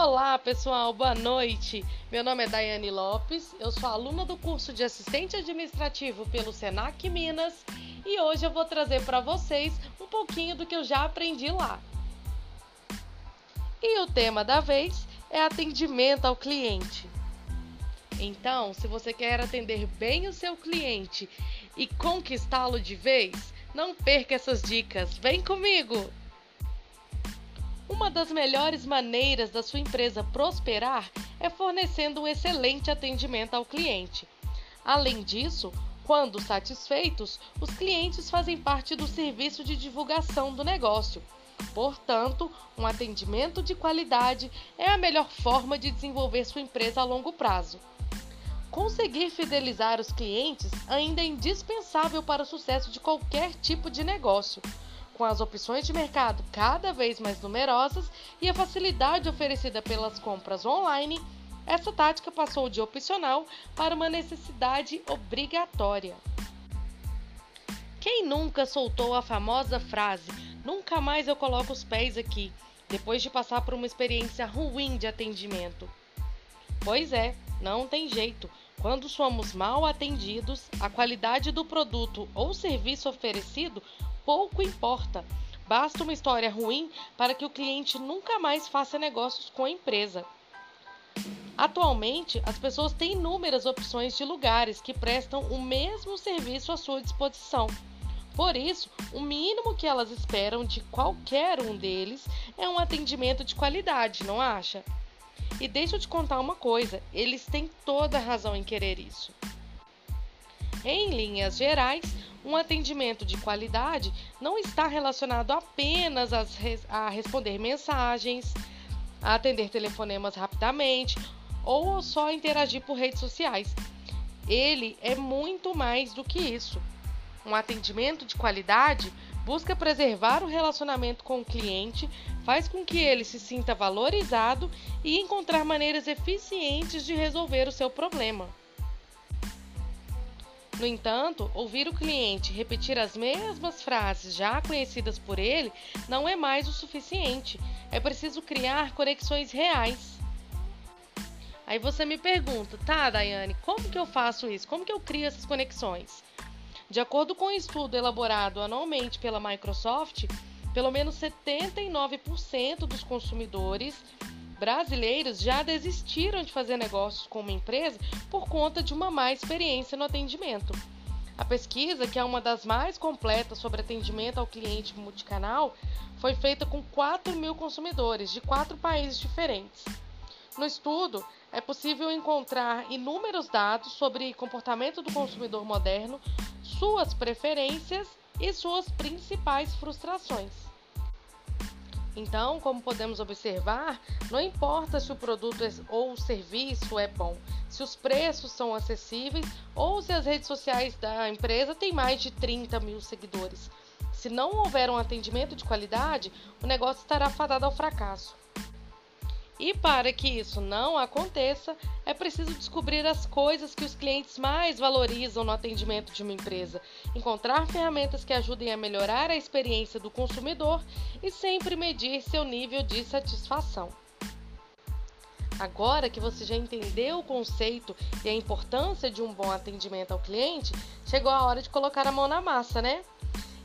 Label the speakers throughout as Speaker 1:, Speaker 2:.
Speaker 1: Olá, pessoal, boa noite. Meu nome é Daiane Lopes, eu sou aluna do curso de assistente administrativo pelo Senac Minas e hoje eu vou trazer para vocês um pouquinho do que eu já aprendi lá. E o tema da vez é atendimento ao cliente. Então, se você quer atender bem o seu cliente e conquistá-lo de vez, não perca essas dicas. Vem comigo! Uma das melhores maneiras da sua empresa prosperar é fornecendo um excelente atendimento ao cliente. Além disso, quando satisfeitos, os clientes fazem parte do serviço de divulgação do negócio. Portanto, um atendimento de qualidade é a melhor forma de desenvolver sua empresa a longo prazo. Conseguir fidelizar os clientes ainda é indispensável para o sucesso de qualquer tipo de negócio com as opções de mercado cada vez mais numerosas e a facilidade oferecida pelas compras online, essa tática passou de opcional para uma necessidade obrigatória. Quem nunca soltou a famosa frase: Nunca mais eu coloco os pés aqui, depois de passar por uma experiência ruim de atendimento? Pois é, não tem jeito. Quando somos mal atendidos, a qualidade do produto ou serviço oferecido pouco importa. Basta uma história ruim para que o cliente nunca mais faça negócios com a empresa. Atualmente, as pessoas têm inúmeras opções de lugares que prestam o mesmo serviço à sua disposição. Por isso, o mínimo que elas esperam de qualquer um deles é um atendimento de qualidade, não acha? E deixa eu te contar uma coisa: eles têm toda a razão em querer isso. Em linhas gerais, um atendimento de qualidade não está relacionado apenas a responder mensagens, a atender telefonemas rapidamente ou só interagir por redes sociais. Ele é muito mais do que isso. Um atendimento de qualidade busca preservar o relacionamento com o cliente, faz com que ele se sinta valorizado e encontrar maneiras eficientes de resolver o seu problema. No entanto, ouvir o cliente repetir as mesmas frases já conhecidas por ele não é mais o suficiente. É preciso criar conexões reais. Aí você me pergunta, tá, Daiane, como que eu faço isso? Como que eu crio essas conexões? De acordo com um estudo elaborado anualmente pela Microsoft, pelo menos 79% dos consumidores brasileiros já desistiram de fazer negócios com uma empresa por conta de uma má experiência no atendimento. A pesquisa, que é uma das mais completas sobre atendimento ao cliente multicanal, foi feita com 4 mil consumidores de quatro países diferentes. No estudo, é possível encontrar inúmeros dados sobre comportamento do consumidor moderno, suas preferências e suas principais frustrações. Então, como podemos observar, não importa se o produto ou o serviço é bom, se os preços são acessíveis ou se as redes sociais da empresa têm mais de 30 mil seguidores. Se não houver um atendimento de qualidade, o negócio estará fadado ao fracasso. E para que isso não aconteça, é preciso descobrir as coisas que os clientes mais valorizam no atendimento de uma empresa, encontrar ferramentas que ajudem a melhorar a experiência do consumidor e sempre medir seu nível de satisfação. Agora que você já entendeu o conceito e a importância de um bom atendimento ao cliente, chegou a hora de colocar a mão na massa, né?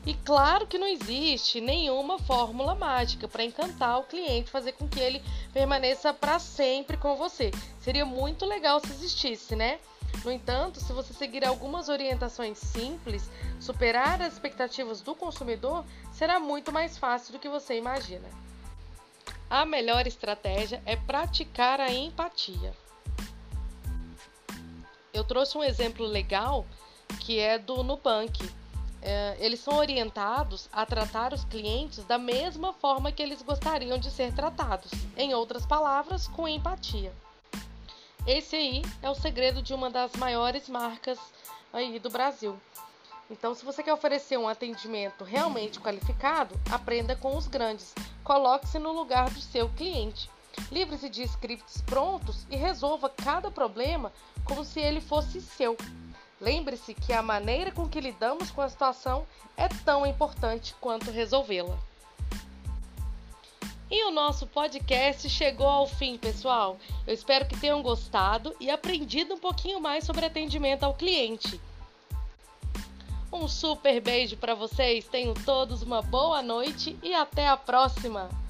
Speaker 1: E claro que não existe nenhuma fórmula mágica para encantar o cliente, fazer com que ele permaneça para sempre com você. Seria muito legal se existisse, né? No entanto, se você seguir algumas orientações simples, superar as expectativas do consumidor será muito mais fácil do que você imagina. A melhor estratégia é praticar a empatia. Eu trouxe um exemplo legal que é do Nubank eles são orientados a tratar os clientes da mesma forma que eles gostariam de ser tratados, em outras palavras, com empatia. Esse aí é o segredo de uma das maiores marcas aí do Brasil. Então, se você quer oferecer um atendimento realmente qualificado, aprenda com os grandes. Coloque-se no lugar do seu cliente. Livre-se de scripts prontos e resolva cada problema como se ele fosse seu. Lembre-se que a maneira com que lidamos com a situação é tão importante quanto resolvê-la. E o nosso podcast chegou ao fim, pessoal. Eu espero que tenham gostado e aprendido um pouquinho mais sobre atendimento ao cliente. Um super beijo para vocês, tenham todos uma boa noite e até a próxima!